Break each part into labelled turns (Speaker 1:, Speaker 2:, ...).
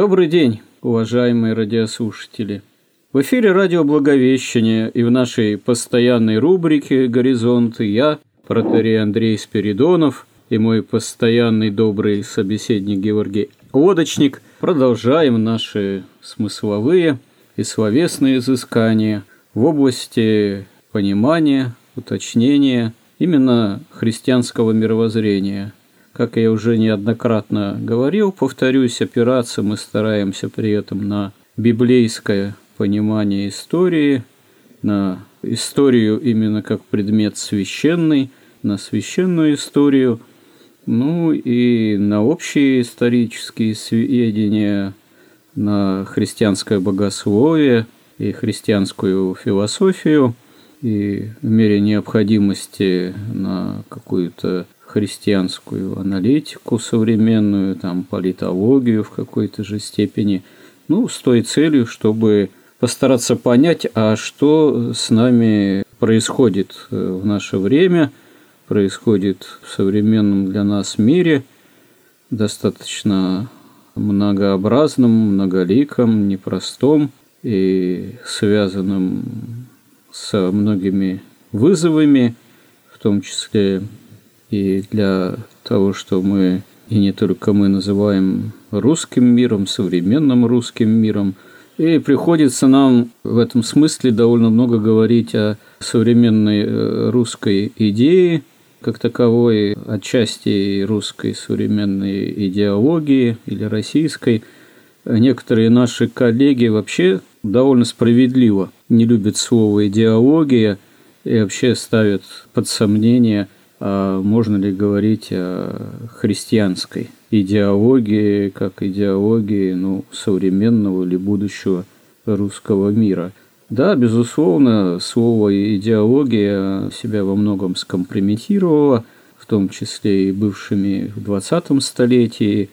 Speaker 1: Добрый день, уважаемые радиослушатели. В эфире радио Благовещение и в нашей постоянной рубрике «Горизонты» я, протерей Андрей Спиридонов и мой постоянный добрый собеседник Георгий Лодочник продолжаем наши смысловые и словесные изыскания в области понимания, уточнения именно христианского мировоззрения – как я уже неоднократно говорил, повторюсь, опираться мы стараемся при этом на библейское понимание истории, на историю именно как предмет священный, на священную историю, ну и на общие исторические сведения, на христианское богословие и христианскую философию, и в мере необходимости на какую-то христианскую аналитику современную, там, политологию в какой-то же степени, ну, с той целью, чтобы постараться понять, а что с нами происходит э, в наше время, происходит в современном для нас мире, достаточно многообразном, многоликом, непростом и связанном со многими вызовами, в том числе и для того, что мы и не только мы называем русским миром, современным русским миром. И приходится нам в этом смысле довольно много говорить о современной э, русской идее, как таковой, отчасти русской современной идеологии или российской. Некоторые наши коллеги вообще довольно справедливо не любят слово «идеология» и вообще ставят под сомнение – можно ли говорить о христианской идеологии, как идеологии ну, современного или будущего русского мира. Да, безусловно, слово идеология себя во многом скомпрометировало, в том числе и бывшими в 20 столетии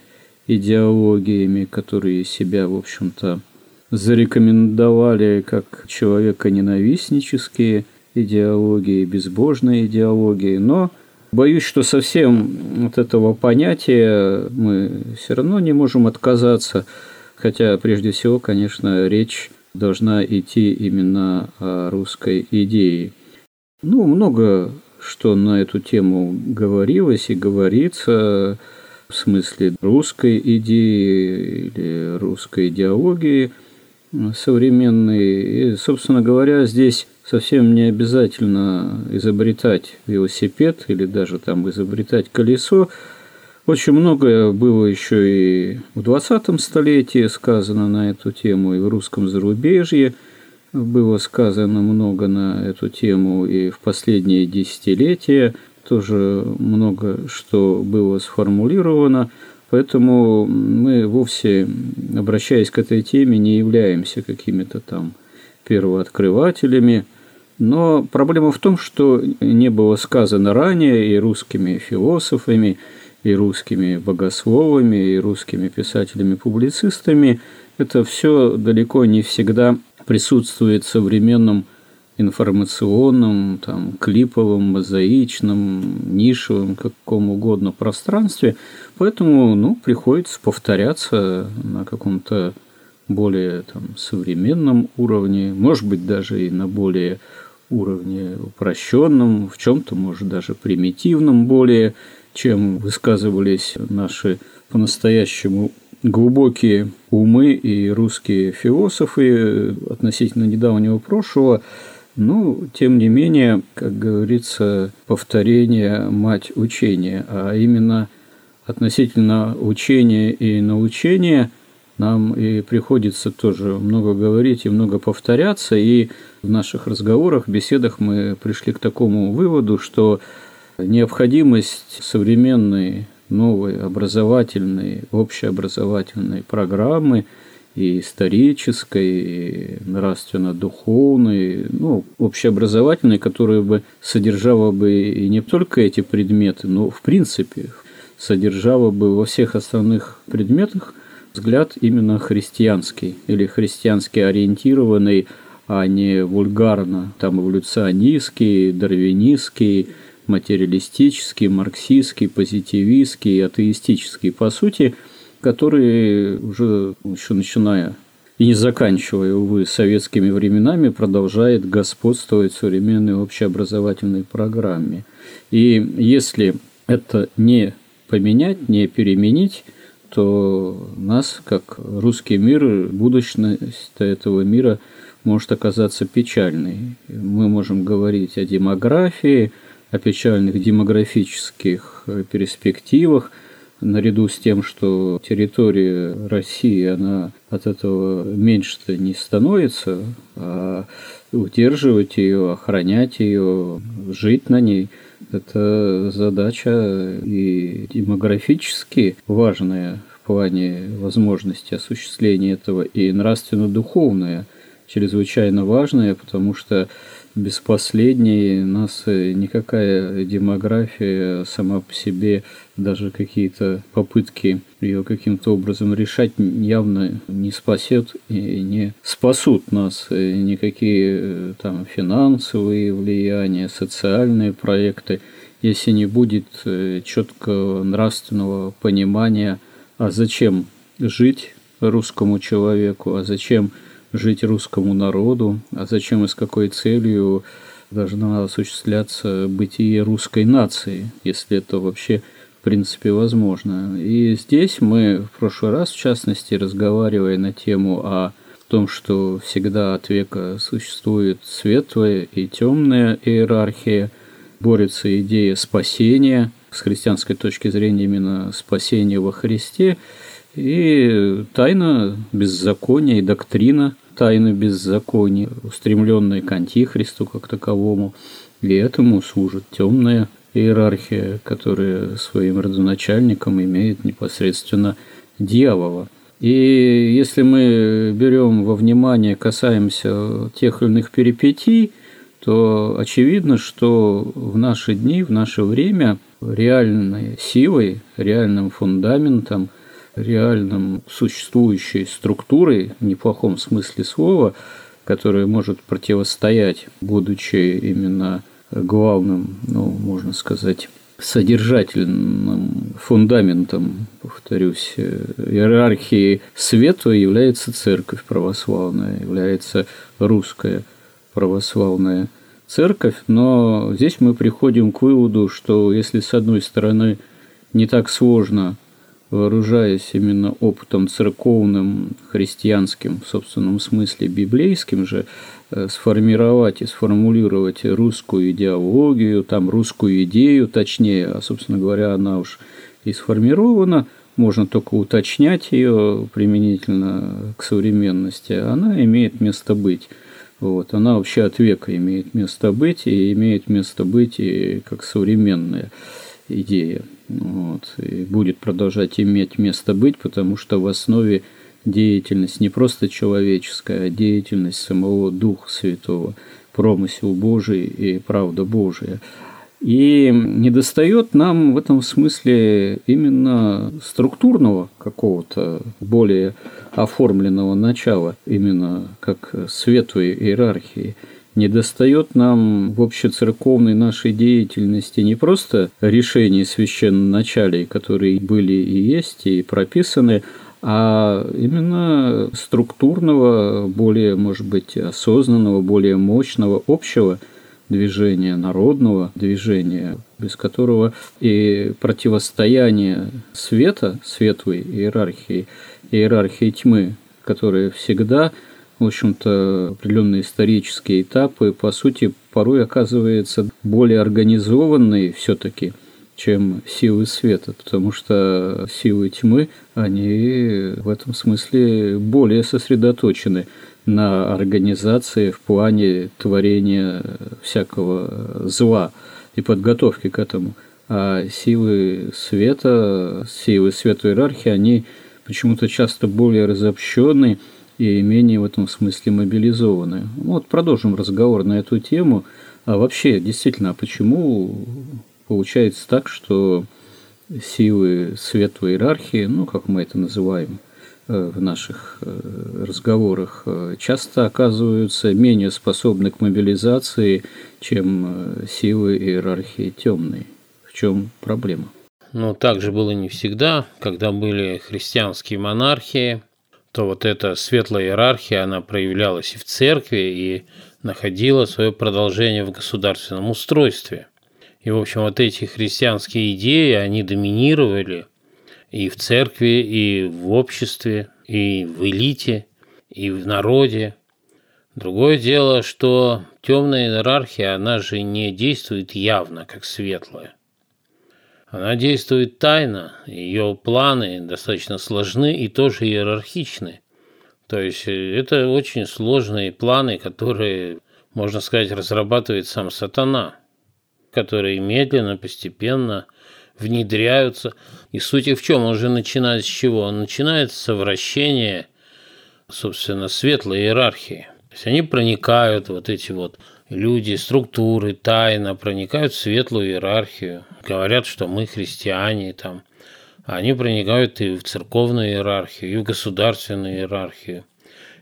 Speaker 1: идеологиями, которые себя, в общем-то, зарекомендовали как человеконенавистнические идеологии, безбожные идеологии, но боюсь, что совсем от этого понятия мы все равно не можем отказаться, хотя прежде всего, конечно, речь должна идти именно о русской идее. Ну, много что на эту тему говорилось и говорится в смысле русской идеи или русской идеологии современной. И, собственно говоря, здесь совсем не обязательно изобретать велосипед или даже там изобретать колесо. Очень многое было еще и в 20 столетии сказано на эту тему, и в русском зарубежье было сказано много на эту тему, и в последние десятилетия тоже много что было сформулировано. Поэтому мы вовсе, обращаясь к этой теме, не являемся какими-то там первооткрывателями – но проблема в том, что не было сказано ранее и русскими философами, и русскими богословами, и русскими писателями-публицистами. Это все далеко не всегда присутствует в современном информационном, там, клиповом, мозаичном, нишевом, каком угодно пространстве. Поэтому ну, приходится повторяться на каком-то более там, современном уровне, может быть, даже и на более уровне упрощенном, в чем-то, может, даже примитивном более, чем высказывались наши по-настоящему глубокие умы и русские философы относительно недавнего прошлого, ну, тем не менее, как говорится, повторение – мать учения, а именно относительно учения и научения нам и приходится тоже много говорить и много повторяться. И в наших разговорах, беседах мы пришли к такому выводу, что необходимость современной новой образовательной, общеобразовательной программы и исторической, и нравственно-духовной, ну, общеобразовательной, которая бы содержала бы и не только эти предметы, но в принципе содержала бы во всех основных предметах взгляд именно христианский или христиански ориентированный, а не вульгарно там эволюционистский, дарвинистский, материалистический, марксистский, позитивистский, атеистический, по сути, которые уже еще начиная и не заканчивая, увы, советскими временами, продолжает господствовать в современной общеобразовательной программе. И если это не поменять, не переменить, то нас, как русский мир, будущность этого мира может оказаться печальной. Мы можем говорить о демографии, о печальных демографических перспективах, наряду с тем, что территория России, она от этого меньше-то не становится, а удерживать ее, охранять ее, жить на ней – это задача и демографически важная в плане возможности осуществления этого, и нравственно-духовная, чрезвычайно важная, потому что без последней. Нас никакая демография сама по себе, даже какие-то попытки ее каким-то образом решать явно не спасет и не спасут нас. Никакие там финансовые влияния, социальные проекты, если не будет четкого нравственного понимания, а зачем жить русскому человеку, а зачем жить русскому народу, а зачем и с какой целью должна осуществляться бытие русской нации, если это вообще в принципе возможно. И здесь мы в прошлый раз, в частности, разговаривая на тему о том, что всегда от века существует светлая и темная иерархия, борется идея спасения, с христианской точки зрения именно спасения во Христе, и тайна беззакония и доктрина тайны беззакония, устремленная к антихристу как таковому. И этому служит темная иерархия, которая своим родоначальником имеет непосредственно дьявола. И если мы берем во внимание, касаемся тех или иных перипетий, то очевидно, что в наши дни, в наше время реальной силой, реальным фундаментом реальным существующей структурой, в неплохом смысле слова, которая может противостоять, будучи именно главным, ну, можно сказать, содержательным фундаментом, повторюсь, иерархии света является церковь православная, является русская православная церковь. Но здесь мы приходим к выводу, что если с одной стороны не так сложно вооружаясь именно опытом церковным, христианским, в собственном смысле библейским же, э, сформировать и сформулировать русскую идеологию, там русскую идею, точнее, а, собственно говоря, она уж и сформирована, можно только уточнять ее применительно к современности, она имеет место быть. Вот, она вообще от века имеет место быть и имеет место быть и как современная идея. Вот, и будет продолжать иметь место быть, потому что в основе деятельность не просто человеческая, а деятельность самого Духа Святого, промысел Божий и правда Божия. И недостает нам в этом смысле именно структурного какого-то более оформленного начала, именно как светлой иерархии – недостает нам в общецерковной нашей деятельности не просто решений священноначалий, которые были и есть, и прописаны, а именно структурного, более, может быть, осознанного, более мощного общего движения, народного движения, без которого и противостояние света, светлой иерархии, иерархии тьмы, которая всегда в общем-то, определенные исторические этапы, по сути, порой оказывается более организованной все-таки чем силы света, потому что силы тьмы, они в этом смысле более сосредоточены на организации в плане творения всякого зла и подготовки к этому. А силы света, силы света иерархии, они почему-то часто более разобщенные и менее в этом смысле мобилизованы. Ну, вот продолжим разговор на эту тему. А вообще, действительно, а почему получается так, что силы светлой иерархии, ну, как мы это называем э, в наших э, разговорах, э, часто оказываются менее способны к мобилизации, чем силы иерархии темной. В чем проблема?
Speaker 2: Ну, так же было не всегда. Когда были христианские монархии, то вот эта светлая иерархия, она проявлялась и в церкви, и находила свое продолжение в государственном устройстве. И, в общем, вот эти христианские идеи, они доминировали и в церкви, и в обществе, и в элите, и в народе. Другое дело, что темная иерархия, она же не действует явно, как светлая. Она действует тайно, ее планы достаточно сложны и тоже иерархичны. То есть э, это очень сложные планы, которые, можно сказать, разрабатывает сам сатана, которые медленно, постепенно внедряются. И суть их в чем? Он же начинает с чего? Он начинает с вращения, собственно, светлой иерархии. То есть они проникают, вот эти вот люди, структуры, тайно проникают в светлую иерархию, говорят, что мы христиане, там, они проникают и в церковную иерархию, и в государственную иерархию,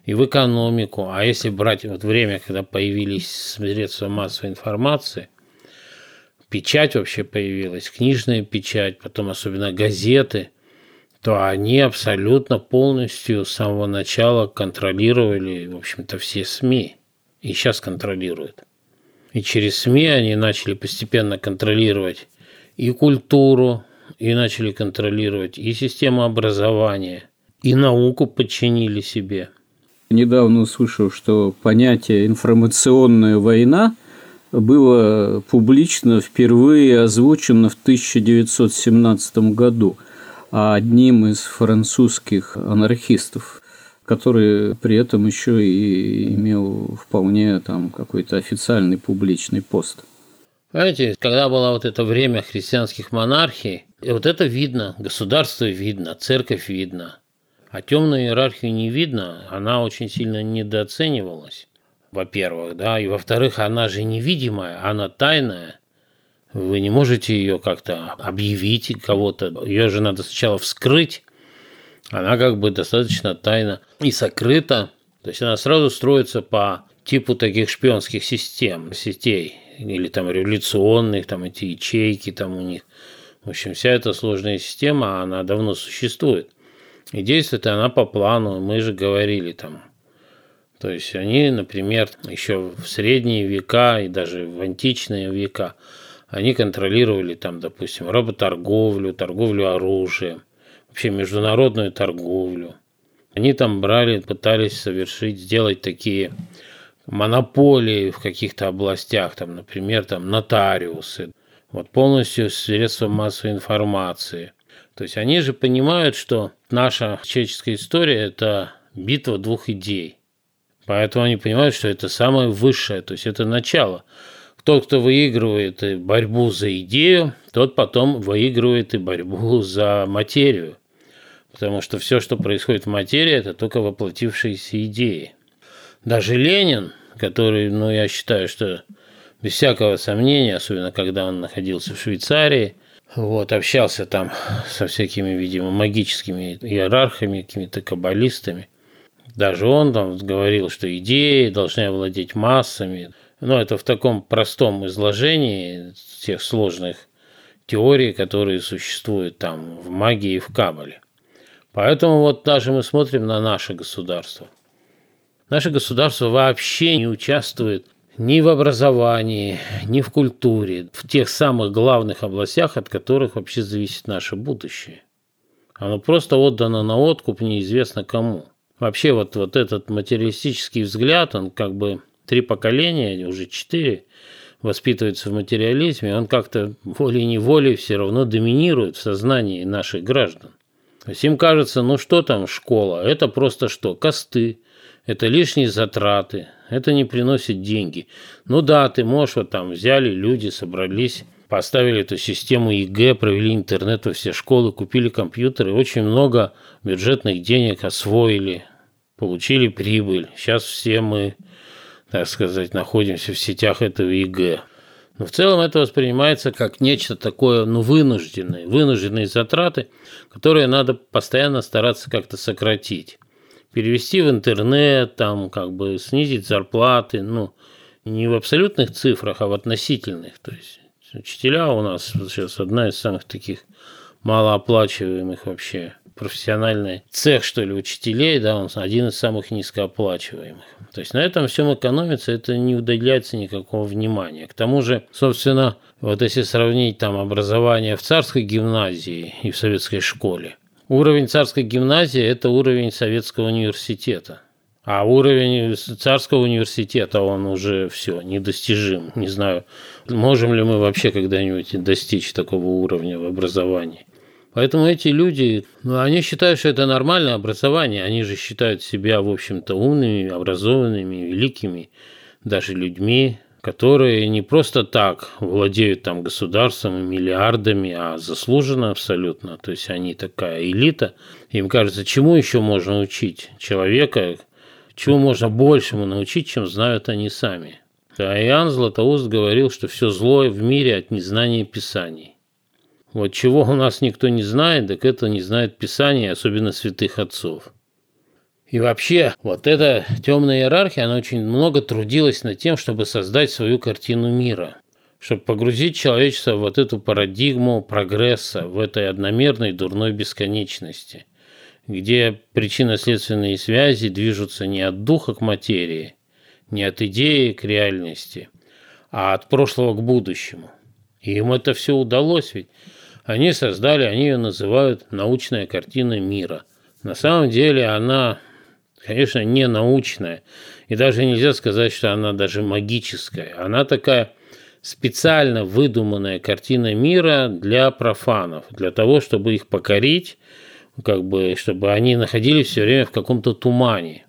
Speaker 2: и в экономику. А если брать вот время, когда появились средства массовой информации, печать вообще появилась, книжная печать, потом особенно газеты, то они абсолютно полностью с самого начала контролировали, в общем-то, все СМИ. И сейчас контролируют. И через СМИ они начали постепенно контролировать и культуру, и начали контролировать и систему образования, и науку подчинили себе.
Speaker 1: Недавно услышал, что понятие «информационная война» было публично впервые озвучено в 1917 году одним из французских анархистов, который при этом еще и имел вполне там какой-то официальный публичный пост.
Speaker 2: Понимаете, когда было вот это время христианских монархий, вот это видно, государство видно, церковь видно, а темную иерархию не видно, она очень сильно недооценивалась, во-первых, да, и во-вторых, она же невидимая, она тайная, вы не можете ее как-то объявить кого-то, ее же надо сначала вскрыть, она как бы достаточно тайна и сокрыта, то есть она сразу строится по типу таких шпионских систем, сетей, или там революционных, там эти ячейки там у них. В общем, вся эта сложная система, она давно существует. И действует она по плану, мы же говорили там. То есть они, например, еще в средние века и даже в античные века, они контролировали там, допустим, работорговлю, торговлю оружием, вообще международную торговлю. Они там брали, пытались совершить, сделать такие монополии в каких-то областях, там, например, там, нотариусы, вот полностью средства массовой информации. То есть они же понимают, что наша человеческая история – это битва двух идей. Поэтому они понимают, что это самое высшее, то есть это начало. Тот, кто выигрывает борьбу за идею, тот потом выигрывает и борьбу за материю. Потому что все, что происходит в материи, это только воплотившиеся идеи. Даже Ленин, который, ну, я считаю, что без всякого сомнения, особенно когда он находился в Швейцарии, вот, общался там со всякими, видимо, магическими иерархами, какими-то каббалистами. Даже он там говорил, что идеи должны овладеть массами. Но это в таком простом изложении тех сложных теорий, которые существуют там в магии и в Кабале. Поэтому вот даже мы смотрим на наше государство. Наше государство вообще не участвует ни в образовании, ни в культуре, в тех самых главных областях, от которых вообще зависит наше будущее. Оно просто отдано на откуп неизвестно кому. Вообще вот, вот этот материалистический взгляд, он как бы три поколения, уже четыре, воспитывается в материализме, он как-то волей-неволей все равно доминирует в сознании наших граждан. То есть им кажется, ну что там школа, это просто что, cost ы, это лишние затраты, это не приносит деньги. Ну да, ты можешь, вот там взяли люди, собрались, поставили эту систему ЕГЭ, провели интернет во все школы, купили компьютеры, очень много бюджетных денег освоили, получили прибыль. Сейчас все мы так сказать, находимся в сетях этого ЕГЭ. Но в целом это воспринимается как нечто такое, ну, вынужденное, вынужденные затраты, которые надо постоянно стараться как-то сократить. Перевести в интернет, там, как бы снизить зарплаты, ну, не в абсолютных цифрах, а в относительных. То есть учителя у нас сейчас одна из самых таких малооплачиваемых вообще профессиональный цех, что ли, учителей, да, он один из самых низкооплачиваемых. То есть на этом всем экономится, это не уделяется никакого внимания. К тому же, собственно, вот если сравнить там образование в царской гимназии и в советской школе, уровень царской гимназии – это уровень советского университета. А уровень царского университета, он уже все, недостижим. Не знаю, можем ли мы вообще когда-нибудь достичь такого уровня в образовании. Поэтому эти люди, ну, они считают, что это нормальное образование. Они же считают себя, в общем-то, умными, образованными, великими, даже людьми, которые не просто так владеют там государством и миллиардами, а заслуженно абсолютно. То есть они такая элита. Им кажется, чему еще можно учить человека, чего можно большему научить, чем знают они сами. А Иоанн Златоуст говорил, что все злое в мире от незнания Писаний. Вот чего у нас никто не знает, так это не знает Писания, особенно святых отцов. И вообще, вот эта темная иерархия, она очень много трудилась над тем, чтобы создать свою картину мира, чтобы погрузить человечество в вот эту парадигму прогресса, в этой одномерной дурной бесконечности, где причинно-следственные связи движутся не от духа к материи, не от идеи к реальности, а от прошлого к будущему. И им это все удалось, ведь они создали, они ее называют научная картина мира. На самом деле она, конечно, не научная. И даже нельзя сказать, что она даже магическая. Она такая специально выдуманная картина мира для профанов, для того, чтобы их покорить, как бы, чтобы они находились все время в каком-то тумане,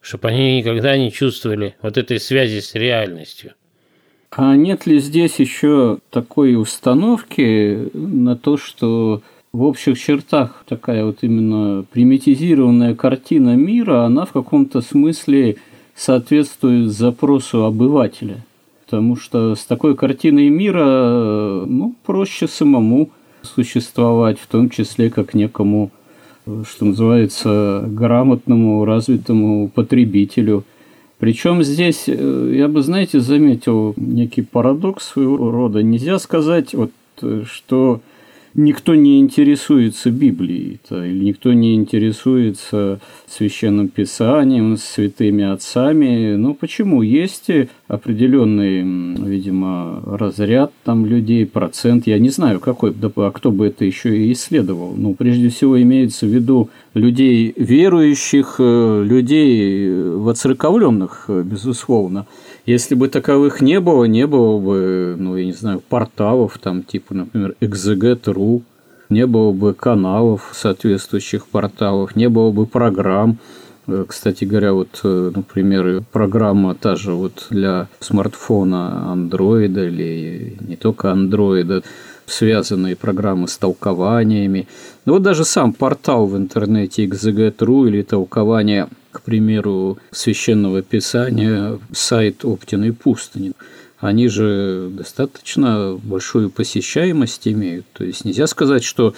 Speaker 2: чтобы они никогда не чувствовали вот этой связи с реальностью –
Speaker 1: а нет ли здесь еще такой установки на то, что в общих чертах такая вот именно примитизированная картина мира, она в каком-то смысле соответствует запросу обывателя? Потому что с такой картиной мира ну, проще самому существовать, в том числе как некому, что называется, грамотному, развитому потребителю – причем здесь, э, я бы, знаете, заметил некий парадокс своего рода. Нельзя сказать, вот, э, что никто не интересуется Библией, -то, или никто не интересуется священным писанием, святыми отцами. Ну почему? Есть определенный, видимо, разряд там людей, процент, я не знаю какой, а кто бы это еще и исследовал. Ну, прежде всего имеется в виду людей верующих, э, людей воцерковленных, безусловно. Если бы таковых не было, не было бы, ну, я не знаю, порталов, там, типа, например, exeget.ru, не было бы каналов соответствующих порталов, не было бы программ. Э, кстати говоря, вот, э, например, программа та же вот для смартфона андроида или не только андроида, связанные программы с толкованиями. Ну вот даже сам портал в интернете exeget.ru или толкование к примеру, священного писания сайт Оптиной пустыни. Они же достаточно большую посещаемость имеют. То есть нельзя сказать, что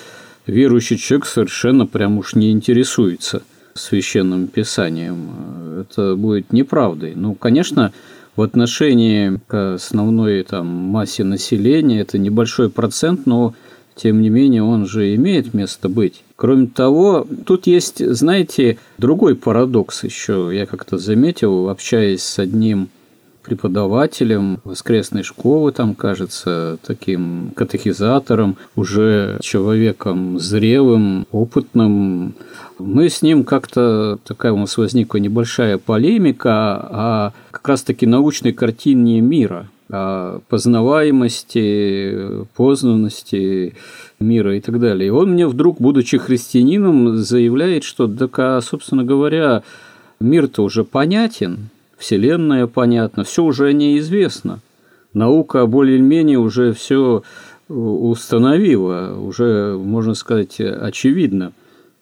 Speaker 1: верующий человек совершенно прям уж не интересуется священным писанием. Это будет неправдой. Ну, конечно, в отношении к основной там, массе населения это небольшой процент, но тем не менее он же имеет место быть. Кроме того, тут есть, знаете, другой парадокс еще. Я как-то заметил, общаясь с одним преподавателем воскресной школы, там, кажется, таким катехизатором, уже человеком зрелым, опытным. Мы с ним как-то, такая у нас возникла небольшая полемика о как раз-таки научной картине мира – о познаваемости, познанности мира и так далее. И он мне вдруг, будучи христианином, заявляет, что, так, собственно говоря, мир-то уже понятен, Вселенная понятна, все уже неизвестно. Наука более-менее уже все установила, уже, можно сказать, очевидно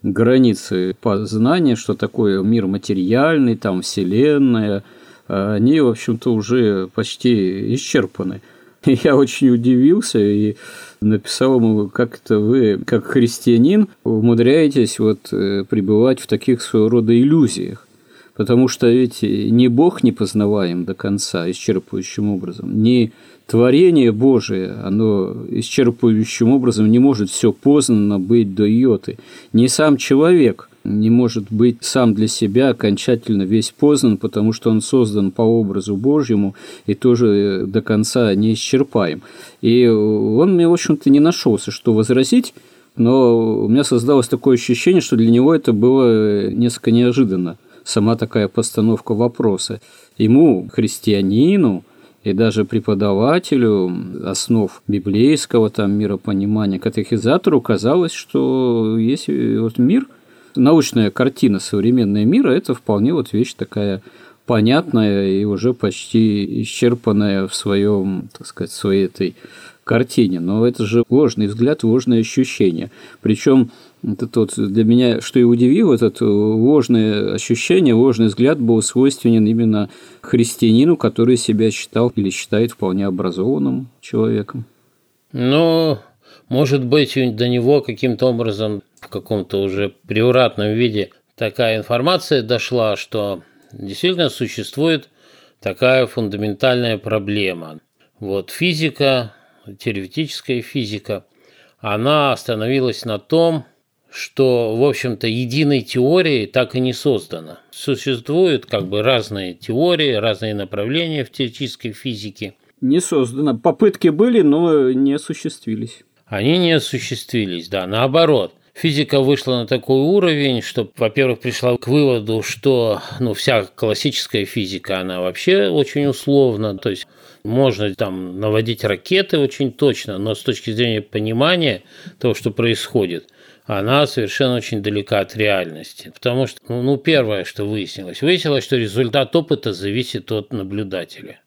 Speaker 1: границы познания, что такое мир материальный, там Вселенная, они, в общем-то, уже почти исчерпаны. Я очень удивился и написал ему, как это вы, как христианин, умудряетесь вот э, пребывать в таких своего рода иллюзиях. Потому что ведь ни Бог не познаваем до конца исчерпывающим образом, ни творение Божие, оно исчерпывающим образом не может все познано быть до йоты. Ни сам человек не может быть сам для себя окончательно весь познан, потому что он создан по образу Божьему и тоже до конца не исчерпаем. И он мне, в общем-то, не нашелся, что возразить, но у меня создалось такое ощущение, что для него это было несколько неожиданно сама такая постановка вопроса. Ему, христианину, и даже преподавателю основ библейского там миропонимания, катехизатору казалось, что есть вот мир, научная картина современного мира – это вполне вот вещь такая понятная и уже почти исчерпанная в своем, так сказать, своей этой картине. Но это же ложный взгляд, ложное ощущение. Причем это тот для меня, что и удивило, этот ложное ощущение, ложный взгляд был свойственен именно христианину, который себя считал или считает вполне образованным человеком.
Speaker 2: Ну, может быть, до него каким-то образом в каком-то уже превратном виде такая информация дошла, что действительно существует такая фундаментальная проблема. Вот физика, теоретическая физика, она остановилась на том, что, в общем-то, единой теории так и не создано. Существуют как бы разные теории, разные направления в теоретической физике.
Speaker 1: Не создано. Попытки были, но не осуществились.
Speaker 2: Они не осуществились, да, наоборот. Физика вышла на такой уровень, что, во-первых, пришла к выводу, что ну, вся классическая физика, она вообще очень условна. То есть можно там наводить ракеты очень точно, но с точки зрения понимания того, что происходит, она совершенно очень далека от реальности. Потому что, ну, ну, первое, что выяснилось, выяснилось, что результат опыта зависит от наблюдателя.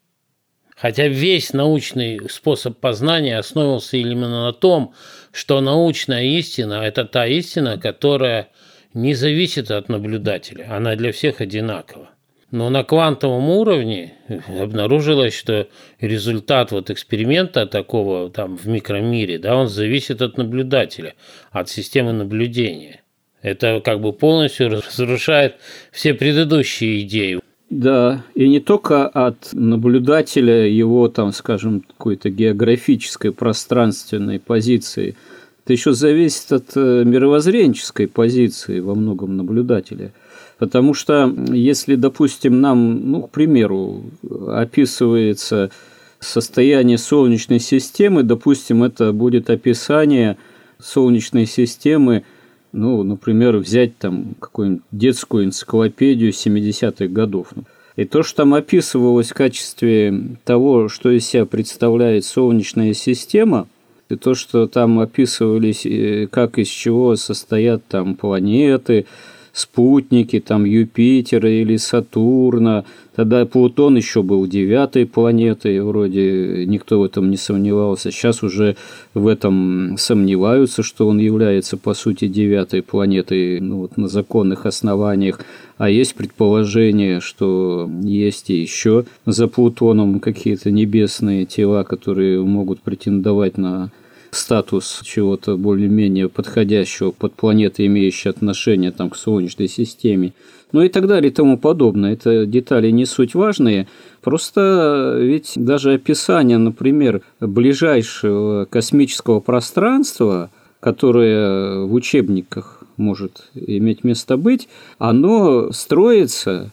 Speaker 2: Хотя весь научный способ познания основывался именно на том, что научная истина – это та истина, которая не зависит от наблюдателя, она для всех одинакова. Но на квантовом уровне обнаружилось, что результат вот эксперимента такого там в микромире, да, он зависит от наблюдателя, от системы наблюдения. Это как бы полностью разрушает все предыдущие идеи.
Speaker 1: Да, и не только от наблюдателя его, там, скажем, какой-то географической пространственной позиции. Это еще зависит от э, мировоззренческой позиции во многом наблюдателя – Потому что если, допустим, нам, ну, к примеру, описывается состояние Солнечной системы, допустим, это будет описание Солнечной системы, ну, например, взять там какую-нибудь детскую энциклопедию 70-х годов. И то, что там описывалось в качестве того, что из себя представляет Солнечная система, и то, что там описывались, э, как из чего состоят там планеты, спутники, там Юпитера или Сатурна. Тогда Плутон еще был девятой планетой, вроде никто в этом не сомневался. Сейчас уже в этом сомневаются, что он является, по сути, девятой планетой ну, вот, на законных основаниях. А есть предположение, что есть и еще за Плутоном какие-то небесные тела, которые могут претендовать на статус чего-то более-менее подходящего под планеты, имеющие отношение там, к Солнечной системе, ну и так далее и тому подобное. Это детали не суть важные, просто ведь даже описание, например, ближайшего космического пространства, которое в учебниках может иметь место быть, оно строится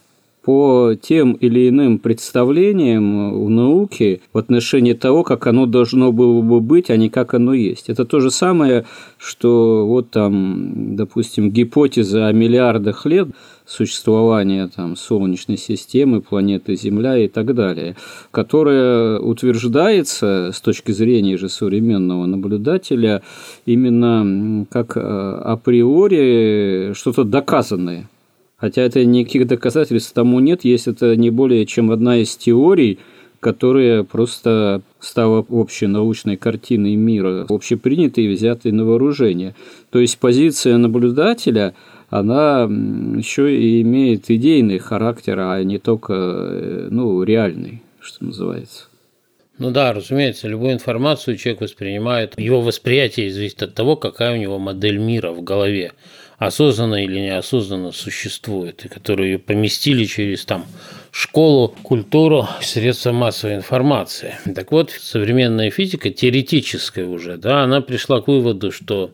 Speaker 1: по тем или иным представлениям в науке в отношении того, как оно должно было бы быть, а не как оно есть. Это то же самое, что вот там, допустим, гипотеза о миллиардах лет существования там, Солнечной системы, планеты Земля и так далее, которая утверждается с точки зрения же современного наблюдателя именно как э, априори что-то доказанное. Хотя это никаких доказательств тому нет, есть это не более чем одна из теорий, которая просто стала общей научной картиной мира, общепринятой и взятой на вооружение. То есть позиция наблюдателя, она еще и имеет идейный характер, а не только э, ну, реальный, что называется.
Speaker 2: Ну да, разумеется, любую информацию человек воспринимает, его восприятие зависит от того, какая у него модель мира в голове осознанно или неосознанно существует, и которую поместили через там школу, культуру, средства массовой информации. Так вот, современная физика, теоретическая уже, да, она пришла к выводу, что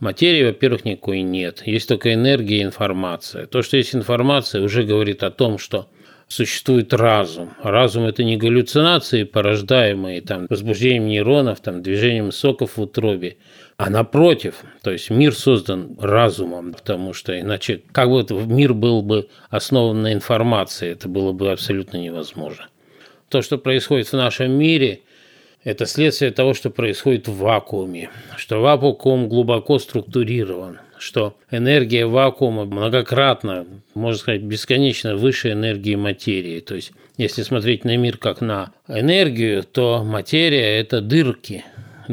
Speaker 2: материи, во-первых, никакой нет. Есть только энергия и информация. То, что есть информация, уже говорит о том, что существует разум. Разум – это не галлюцинации, порождаемые там, возбуждением нейронов, там, движением соков в утробе, а напротив, то есть мир создан разумом, потому что иначе как бы мир был бы основан на информации, это было бы абсолютно невозможно. То, что происходит в нашем мире, это следствие того, что происходит в вакууме, что вакуум глубоко структурирован, что энергия вакуума многократно, можно сказать, бесконечно выше энергии материи. То есть, если смотреть на мир как на энергию, то материя – это дырки,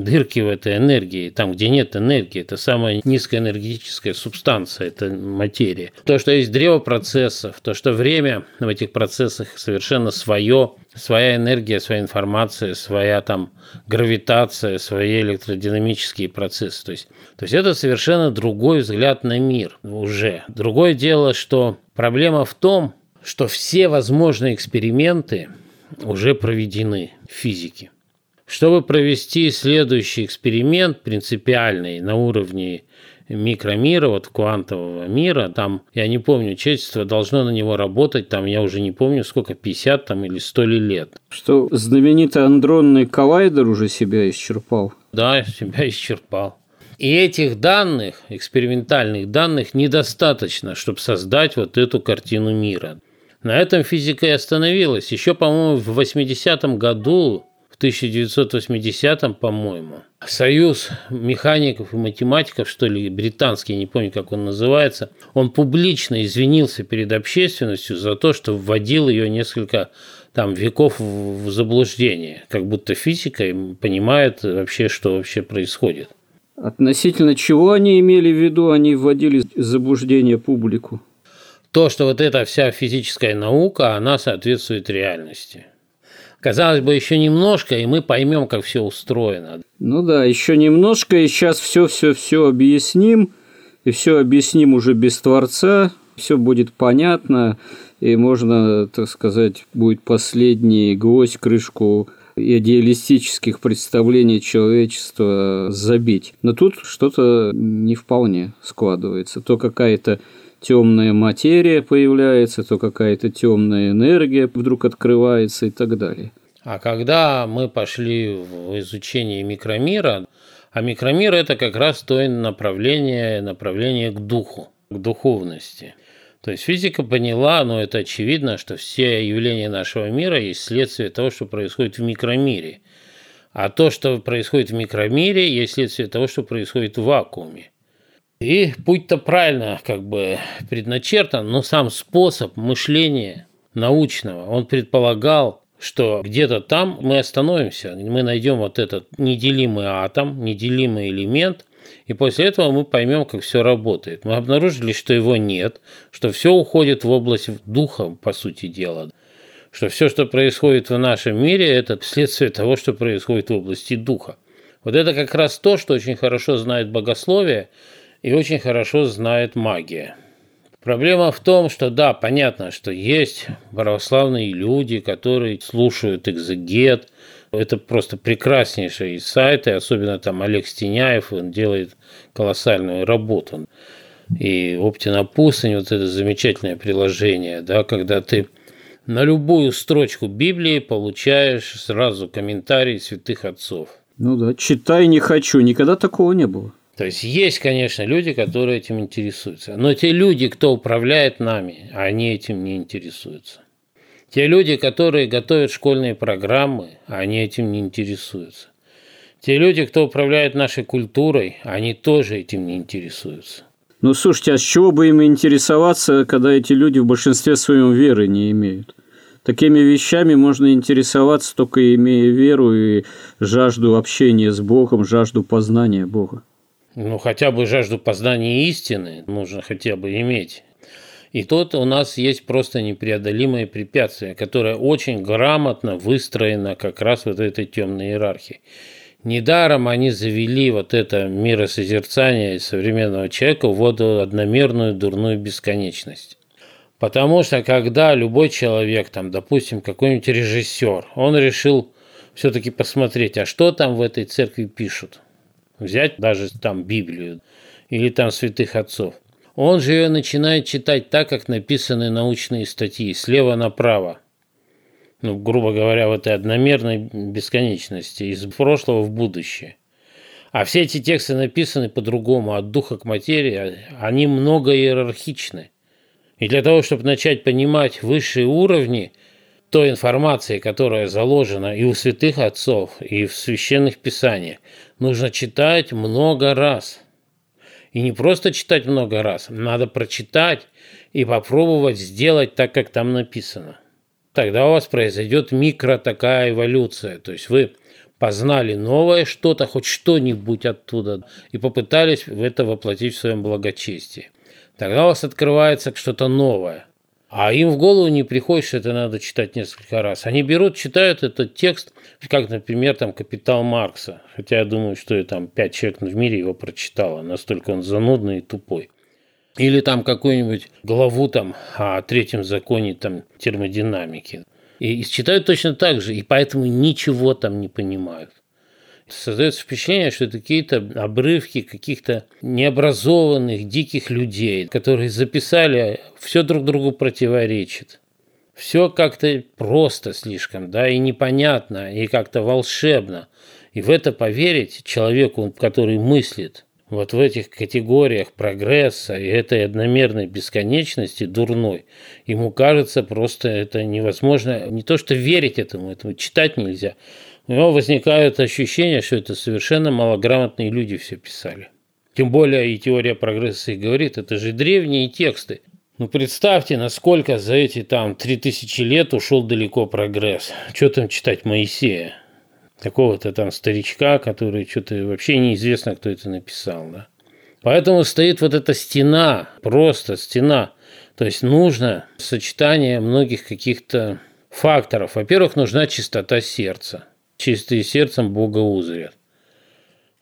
Speaker 2: дырки в этой энергии, там, где нет энергии, это самая низкоэнергетическая субстанция, это материя. То, что есть древо процессов, то, что время в этих процессах совершенно свое, своя энергия, своя информация, своя там гравитация, свои электродинамические процессы. То есть, то есть это совершенно другой взгляд на мир уже. Другое дело, что проблема в том, что все возможные эксперименты уже проведены в физике. Чтобы провести следующий эксперимент принципиальный на уровне микромира, вот квантового мира, там, я не помню, человечество должно на него работать, там, я уже не помню, сколько, 50 там или 100 ли лет.
Speaker 1: Что знаменитый андронный коллайдер уже себя исчерпал.
Speaker 2: Да, себя исчерпал. И этих данных, экспериментальных данных, недостаточно, чтобы создать вот эту картину мира. На этом физика и остановилась. Еще, по-моему, в 80-м году 1980-м, по-моему, Союз механиков и математиков, что ли, британский, не помню, как он называется, он публично извинился перед общественностью за то, что вводил ее несколько там веков в заблуждение, как будто физика понимает вообще, что вообще происходит.
Speaker 1: Относительно чего они имели в виду, они вводили в заблуждение публику?
Speaker 2: То, что вот эта вся физическая наука, она соответствует реальности. Казалось бы, еще немножко, и мы поймем, как все устроено.
Speaker 1: Ну да, еще немножко, и сейчас все-все-все объясним, и все объясним уже без Творца, все будет понятно, и можно, так сказать, будет последний гвоздь, крышку идеалистических представлений человечества забить. Но тут что-то не вполне складывается. То какая-то темная материя появляется, то какая-то темная энергия вдруг открывается и так далее.
Speaker 2: А когда мы пошли в изучение микромира, а микромир – это как раз то направление, направление к духу, к духовности. То есть физика поняла, но это очевидно, что все явления нашего мира есть следствие того, что происходит в микромире. А то, что происходит в микромире, есть следствие того, что происходит в вакууме. И путь-то правильно как бы предначертан, но сам способ мышления научного, он предполагал, что где-то там мы остановимся, мы найдем вот этот неделимый атом, неделимый элемент, и после этого мы поймем, как все работает. Мы обнаружили, что его нет, что все уходит в область духа, по сути дела. Что все, что происходит в нашем мире, это следствие того, что происходит в области духа. Вот это как раз то, что очень хорошо знает богословие – и очень хорошо знает магия. Проблема в том, что да, понятно, что есть православные люди, которые слушают экзегет. Это просто прекраснейшие сайты, особенно там Олег Стеняев, он делает колоссальную работу. И Оптина пустынь, вот это замечательное приложение, да, когда ты на любую строчку Библии получаешь сразу комментарий святых отцов.
Speaker 1: Ну да, читай не хочу, никогда такого не было.
Speaker 2: То есть есть, конечно, люди, которые этим интересуются. Но те люди, кто управляет нами, они этим не интересуются. Те люди, которые готовят школьные программы, они этим не интересуются. Те люди, кто управляет нашей культурой, они тоже этим не интересуются.
Speaker 1: Ну, слушайте, а с чего бы им интересоваться, когда эти люди в большинстве своем веры не имеют? Такими вещами можно интересоваться только имея веру и жажду общения с Богом, жажду познания Бога.
Speaker 2: Ну, хотя бы жажду познания истины нужно хотя бы иметь. И тут у нас есть просто непреодолимое препятствие, которое очень грамотно выстроено как раз вот этой темной иерархией. Недаром они завели вот это миросозерцание современного человека в воду одномерную дурную бесконечность. Потому что когда любой человек, там, допустим, какой-нибудь режиссер, он решил все-таки посмотреть, а что там в этой церкви пишут, взять даже там Библию или там святых отцов. Он же ее начинает читать так, как написаны научные статьи, слева направо. Ну, грубо говоря, в этой одномерной бесконечности, из прошлого в будущее. А все эти тексты написаны по-другому, от духа к материи, они много иерархичны. И для того, чтобы начать понимать высшие уровни той информации, которая заложена и у святых отцов, и в священных писаниях, нужно читать много раз. И не просто читать много раз, надо прочитать и попробовать сделать так, как там написано. Тогда у вас произойдет микро такая эволюция. То есть вы познали новое что-то, хоть что-нибудь оттуда, и попытались в это воплотить в своем благочестии. Тогда у вас открывается что-то новое. А им в голову не приходит, что это надо читать несколько раз. Они берут, читают этот текст, как, например, там «Капитал Маркса». Хотя я думаю, что там пять человек в мире его прочитало. Настолько он занудный и тупой. Или там какую-нибудь главу там о третьем законе там термодинамики. И читают точно так же, и поэтому ничего там не понимают. Создается впечатление, что это какие-то обрывки каких-то необразованных, диких людей, которые записали, все друг другу противоречит. Все как-то просто слишком, да, и непонятно, и как-то волшебно. И в это поверить человеку, который мыслит вот в этих категориях прогресса и этой одномерной бесконечности дурной, ему кажется просто это невозможно, не то что верить этому, этому читать нельзя, у него возникает ощущение, что это совершенно малограмотные люди все писали. Тем более и теория прогресса и говорит, это же древние тексты. Ну, представьте, насколько за эти там 3000 лет ушел далеко прогресс. Что там читать Моисея? Какого-то там старичка, который что-то вообще неизвестно, кто это написал, да? Поэтому стоит вот эта стена, просто стена. То есть нужно сочетание многих каких-то факторов. Во-первых, нужна чистота сердца чистые сердцем Бога узрят.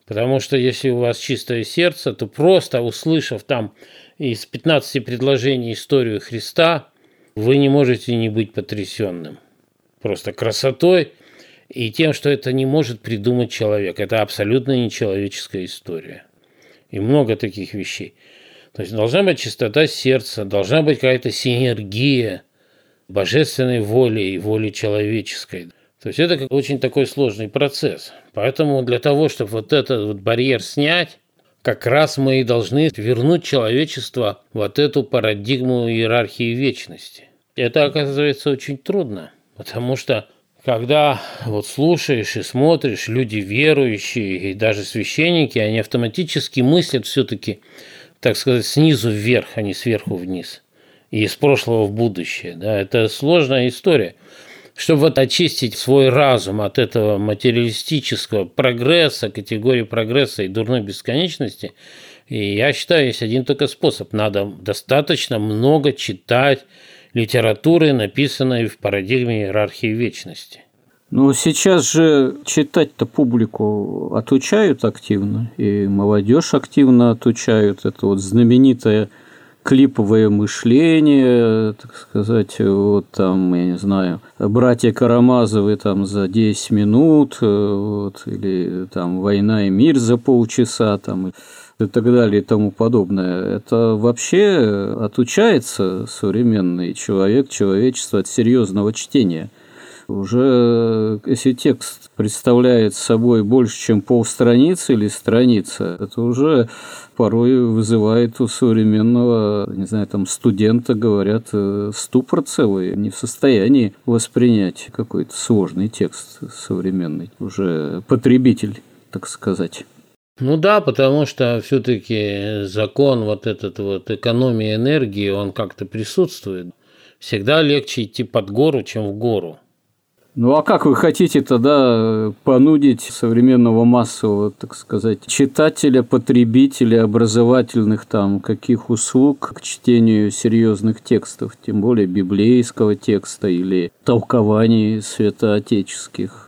Speaker 2: Потому что если у вас чистое сердце, то просто услышав там из 15 предложений историю Христа, вы не можете не быть потрясенным. Просто красотой и тем, что это не может придумать человек. Это абсолютно нечеловеческая история. И много таких вещей. То есть должна быть чистота сердца, должна быть какая-то синергия божественной воли и воли человеческой. То есть это очень такой сложный процесс. Поэтому для того, чтобы вот этот вот барьер снять, как раз мы и должны вернуть человечество вот эту парадигму иерархии вечности. Это оказывается очень трудно, потому что когда вот слушаешь и смотришь, люди верующие и даже священники, они автоматически мыслят все-таки, так сказать, снизу вверх, а не сверху вниз. И из прошлого в будущее. Да, это сложная история чтобы вот очистить свой разум от этого материалистического прогресса, категории прогресса и дурной бесконечности, и я считаю, есть один только способ. Надо достаточно много читать литературы, написанной в парадигме иерархии вечности.
Speaker 1: Ну, сейчас же читать-то публику отучают активно, и молодежь активно отучают. Это вот знаменитая клиповое мышление, так сказать, вот там, я не знаю, братья Карамазовы там за 10 минут, вот, или там «Война и мир» за полчаса, там, и так далее и тому подобное. Это вообще отучается современный человек, человечество от серьезного чтения. Уже если текст представляет собой больше, чем полстраницы или страница, это уже порой вызывает у современного, не знаю, там студента, говорят, э, ступор целый, не в состоянии воспринять какой-то сложный текст современный, уже потребитель, так сказать.
Speaker 2: Ну да, потому что все-таки закон вот этот вот экономии энергии, он как-то присутствует. Всегда легче идти под гору, чем в гору.
Speaker 1: Ну а как вы хотите тогда понудить современного массового, так сказать, читателя, потребителя образовательных там каких услуг к чтению серьезных текстов, тем более библейского текста или толкований святоотеческих?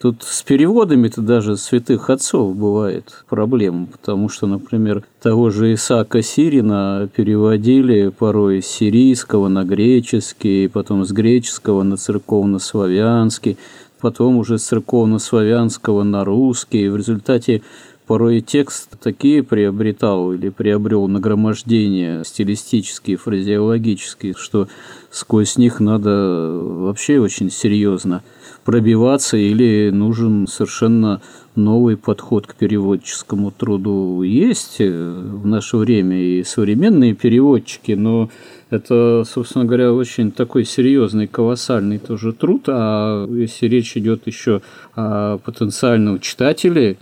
Speaker 1: Тут с переводами-то даже святых отцов бывает проблема, потому что, например, того же Исаака Сирина переводили порой с сирийского на греческий, потом с греческого на церковно-славянский, потом уже с церковно-славянского на русский. И в результате порой текст такие приобретал или приобрел нагромождение стилистические, фразеологические, что сквозь них надо вообще очень серьезно пробиваться или нужен совершенно новый подход к переводческому труду. Есть э, в наше время и современные переводчики, но это, собственно говоря, очень такой серьезный, колоссальный тоже труд. А если речь идет еще о потенциальном читателе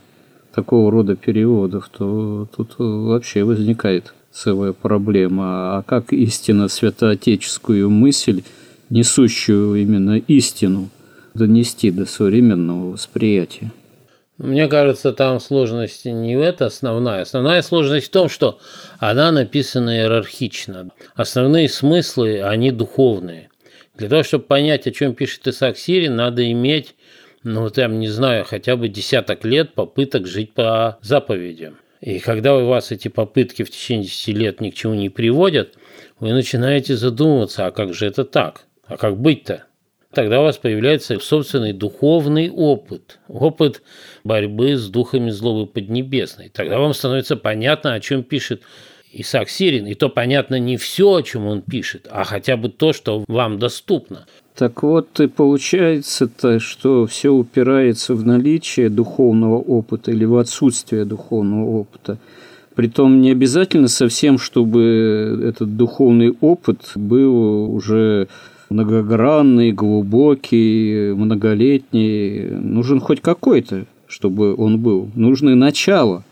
Speaker 1: такого рода переводов, то тут вообще возникает целая проблема. А как истинно святоотеческую мысль, несущую именно истину, донести до современного восприятия.
Speaker 2: Мне кажется, там сложность не это основная. Основная сложность в том, что она написана иерархично. Основные смыслы, они духовные. Для того, чтобы понять, о чем пишет Исаак Сирин, надо иметь, ну, там, не знаю, хотя бы десяток лет попыток жить по заповедям. И когда у вас эти попытки в течение 10 лет ни к чему не приводят, вы начинаете задумываться, а как же это так? А как быть-то? Тогда у вас появляется собственный духовный опыт, опыт борьбы с духами злобы поднебесной. Тогда вам становится понятно, о чем пишет Исаак Сирин, и то понятно не все, о чем он пишет, а хотя бы то, что вам доступно.
Speaker 1: Так вот, и получается-то, что все упирается в наличие духовного опыта или в отсутствие духовного опыта. Притом не обязательно совсем, чтобы этот духовный опыт был уже многогранный, глубокий, многолетний. Нужен хоть какой-то, чтобы он был. Нужно начало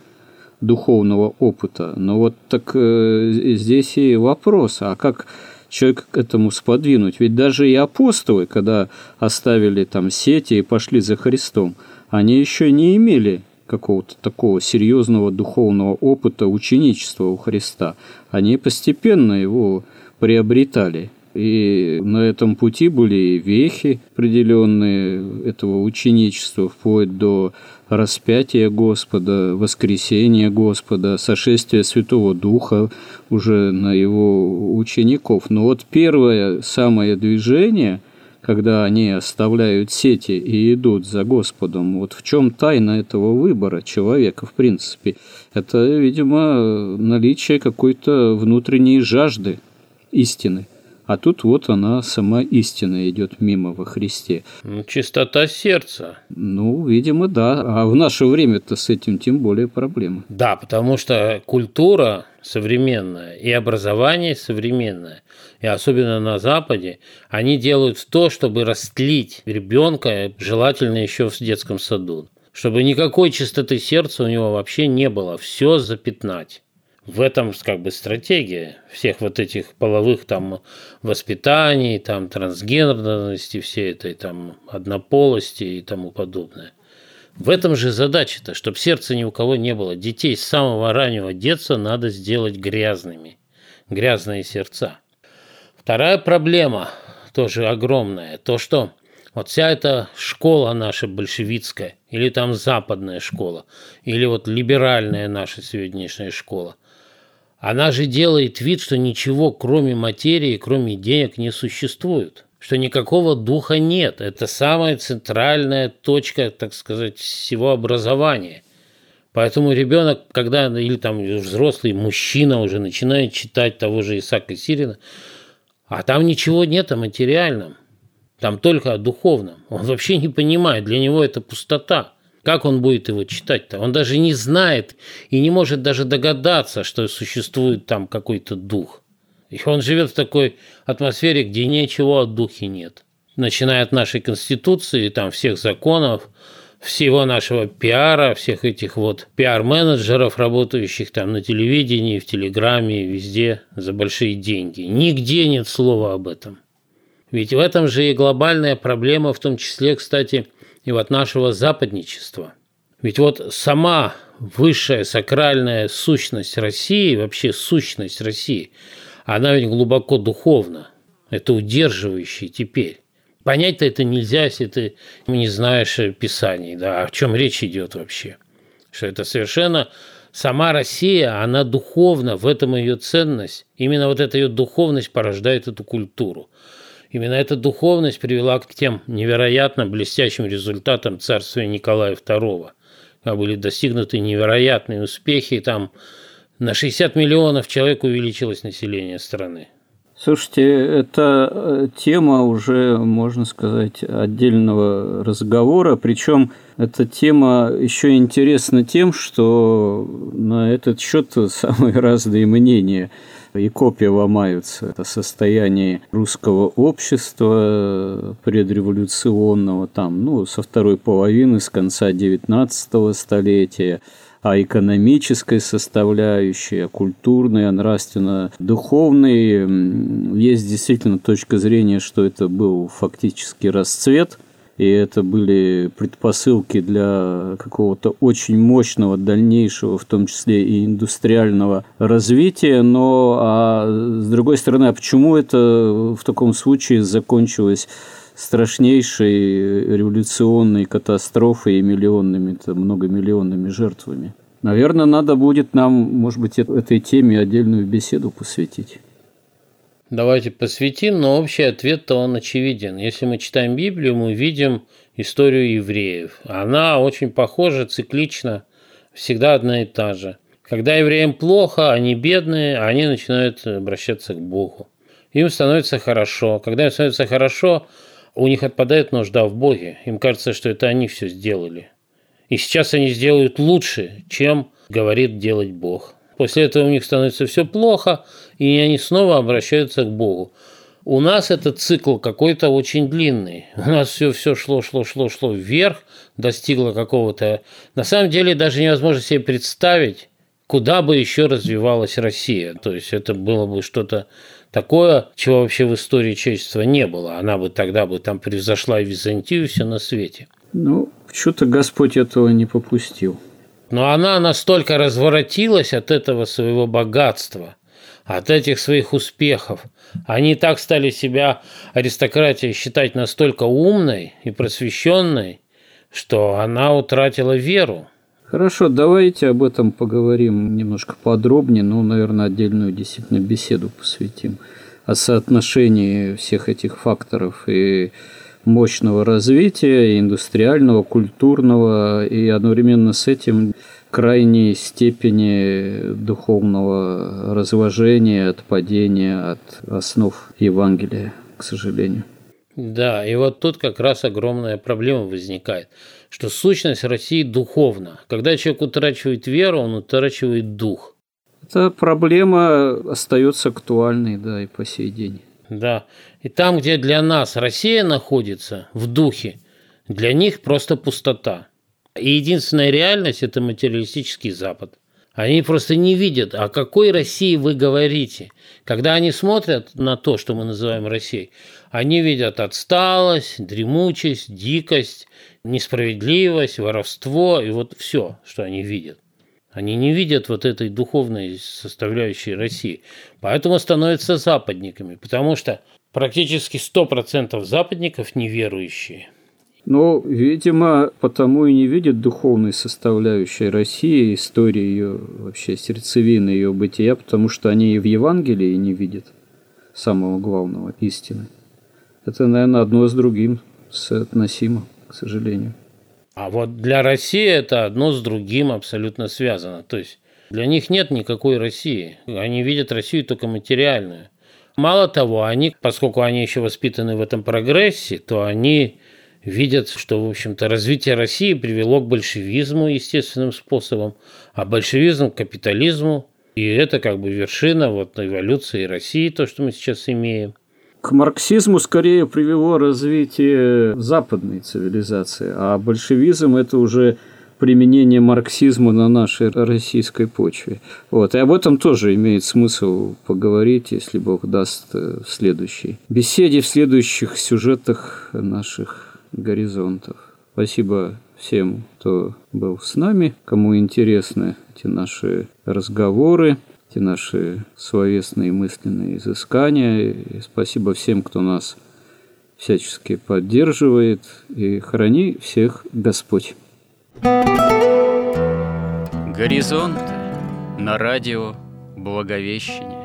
Speaker 1: духовного опыта. Но вот так э, здесь и вопрос, а как человек к этому сподвинуть? Ведь даже и апостолы, когда оставили там сети и пошли за Христом, они еще не имели какого-то такого серьезного духовного опыта ученичества у Христа. Они постепенно его приобретали. И на этом пути были вехи определенные этого ученичества, вплоть до распятия Господа, воскресения Господа, сошествия Святого Духа уже на его учеников. Но вот первое самое движение, когда они оставляют сети и идут за Господом, вот в чем тайна этого выбора человека, в принципе? Это, видимо, наличие какой-то внутренней жажды истины – а тут вот она, сама истина, идет мимо во Христе.
Speaker 2: Ну, чистота сердца.
Speaker 1: Ну, видимо, да. А в наше время-то с этим тем более проблема.
Speaker 2: Да, потому что культура современная и образование современное, и особенно на Западе, они делают то, чтобы растлить ребенка, желательно еще в детском саду чтобы никакой чистоты сердца у него вообще не было, все запятнать в этом как бы стратегия всех вот этих половых там воспитаний, там трансгендерности, всей этой там однополости и тому подобное. В этом же задача-то, чтобы сердца ни у кого не было. Детей с самого раннего детства надо сделать грязными. Грязные сердца. Вторая проблема, тоже огромная, то, что вот вся эта школа наша большевистская, или там западная школа, или вот либеральная наша сегодняшняя школа – она же делает вид, что ничего кроме материи, кроме денег не существует, что никакого духа нет. Это самая центральная точка, так сказать, всего образования. Поэтому ребенок, когда или там взрослый мужчина уже начинает читать того же Исаака Сирина, а там ничего нет о материальном, там только о духовном. Он вообще не понимает, для него это пустота. Как он будет его читать-то? Он даже не знает и не может даже догадаться, что существует там какой-то дух. И он живет в такой атмосфере, где ничего о духе нет. Начиная от нашей Конституции, там всех законов, всего нашего пиара, всех этих вот пиар-менеджеров, работающих там на телевидении, в Телеграме, везде за большие деньги. Нигде нет слова об этом. Ведь в этом же и глобальная проблема, в том числе, кстати, и вот нашего западничества. Ведь вот сама высшая сакральная сущность России, вообще сущность России, она ведь глубоко духовна. Это удерживающий теперь. Понять-то это нельзя, если ты не знаешь Писаний, да, о чем речь идет вообще. Что это совершенно сама Россия, она духовна, в этом ее ценность. Именно вот эта ее духовность порождает эту культуру. Именно эта духовность привела к тем невероятно блестящим результатам царствия Николая II. Когда были достигнуты невероятные успехи, там на 60 миллионов человек увеличилось население страны.
Speaker 1: Слушайте, это э, тема уже, можно сказать, отдельного разговора. Причем эта тема еще интересна тем, что на этот счет самые разные мнения и копии ломаются. Это состояние русского общества предреволюционного, там, ну, со второй половины, с конца XIX столетия, а экономической составляющей, о культурной, о нравственно-духовной. Есть действительно точка зрения, что это был фактически расцвет – и это были предпосылки для какого-то очень мощного дальнейшего, в том числе и индустриального развития. Но, а с другой стороны, а почему это в таком случае закончилось страшнейшей революционной катастрофой и миллионными, многомиллионными жертвами? Наверное, надо будет нам, может быть, этой теме отдельную беседу посвятить.
Speaker 2: Давайте посвятим, но общий ответ-то он очевиден. Если мы читаем Библию, мы видим историю евреев. Она очень похожа, циклична, всегда одна и та же. Когда евреям плохо, они бедные, они начинают обращаться к Богу. Им становится хорошо. Когда им становится хорошо, у них отпадает нужда в Боге. Им кажется, что это они все сделали. И сейчас они сделают лучше, чем говорит делать Бог. После этого у них становится все плохо, и они снова обращаются к Богу. У нас этот цикл какой-то очень длинный. У нас все, все шло, шло, шло, шло вверх, достигло какого-то... На самом деле даже невозможно себе представить, куда бы еще развивалась Россия. То есть это было бы что-то такое, чего вообще в истории человечества не было. Она бы тогда бы там превзошла и Византию, все на свете.
Speaker 1: Ну, что-то Господь этого не попустил.
Speaker 2: Но она настолько разворотилась от этого своего богатства, от этих своих успехов. Они так стали себя, аристократия, считать настолько умной и просвещенной, что она утратила веру.
Speaker 1: Хорошо, давайте об этом поговорим немножко подробнее, ну, наверное, отдельную действительно беседу посвятим о соотношении всех этих факторов и мощного развития, и индустриального, культурного, и одновременно с этим крайней степени духовного разложения, отпадения от основ Евангелия, к сожалению.
Speaker 2: Да, и вот тут как раз огромная проблема возникает, что сущность России духовна. Когда человек утрачивает веру, он утрачивает дух.
Speaker 1: Эта проблема остается актуальной, да, и по сей день.
Speaker 2: Да. И там, где для нас Россия находится в духе, для них просто пустота. И единственная реальность – это материалистический Запад. Они просто не видят, о какой России вы говорите. Когда они смотрят на то, что мы называем Россией, они видят отсталость, дремучесть, дикость, несправедливость, воровство и вот все, что они видят. Они не видят вот этой духовной составляющей России. Поэтому становятся западниками, потому что практически 100% западников неверующие.
Speaker 1: Ну, видимо, потому и не видят духовной составляющей России, истории ее, вообще сердцевины ее бытия, потому что они и в Евангелии не видят самого главного истины. Это, наверное, одно с другим соотносимо, к сожалению.
Speaker 2: А вот для России это одно с другим абсолютно связано. То есть для них нет никакой России. Они видят Россию только материальную. Мало того, они, поскольку они еще воспитаны в этом прогрессе, то они видят, что, в общем-то, развитие России привело к большевизму естественным способом, а большевизм к капитализму. И это как бы вершина вот эволюции России, то, что мы сейчас имеем.
Speaker 1: К марксизму скорее привело развитие западной цивилизации, а большевизм – это уже применение марксизма на нашей российской почве. Вот. И об этом тоже имеет смысл поговорить, если Бог даст э, в следующей беседе, в следующих сюжетах наших горизонтов. Спасибо всем, кто был с нами, кому интересны эти наши разговоры, эти наши словесные мысленные изыскания. И спасибо всем, кто нас всячески поддерживает. И храни всех Господь.
Speaker 3: Горизонт на радио Благовещение.